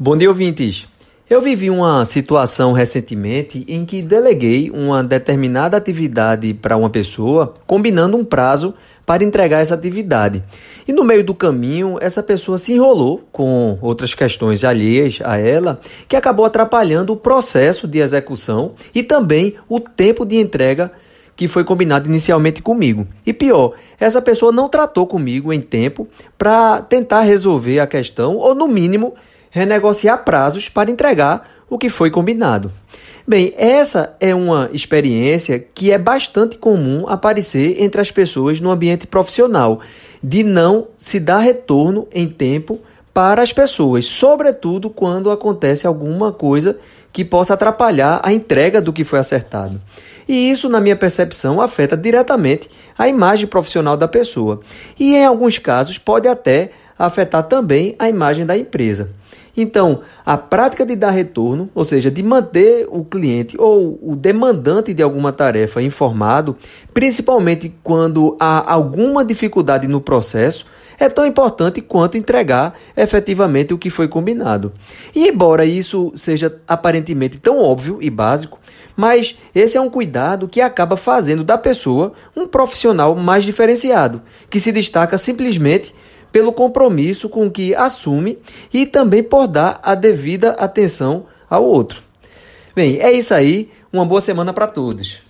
Bom dia, ouvintes. Eu vivi uma situação recentemente em que deleguei uma determinada atividade para uma pessoa, combinando um prazo para entregar essa atividade. E no meio do caminho, essa pessoa se enrolou com outras questões alheias a ela, que acabou atrapalhando o processo de execução e também o tempo de entrega que foi combinado inicialmente comigo. E pior, essa pessoa não tratou comigo em tempo para tentar resolver a questão ou, no mínimo, renegociar prazos para entregar o que foi combinado. Bem, essa é uma experiência que é bastante comum aparecer entre as pessoas no ambiente profissional, de não se dar retorno em tempo para as pessoas, sobretudo quando acontece alguma coisa que possa atrapalhar a entrega do que foi acertado. E isso, na minha percepção, afeta diretamente a imagem profissional da pessoa. E em alguns casos pode até afetar também a imagem da empresa. Então, a prática de dar retorno, ou seja, de manter o cliente ou o demandante de alguma tarefa informado, principalmente quando há alguma dificuldade no processo, é tão importante quanto entregar efetivamente o que foi combinado. E embora isso seja aparentemente tão óbvio e básico, mas esse é um cuidado que acaba fazendo da pessoa um profissional mais diferenciado, que se destaca simplesmente pelo compromisso com que assume e também por dar a devida atenção ao outro. Bem, é isso aí. Uma boa semana para todos.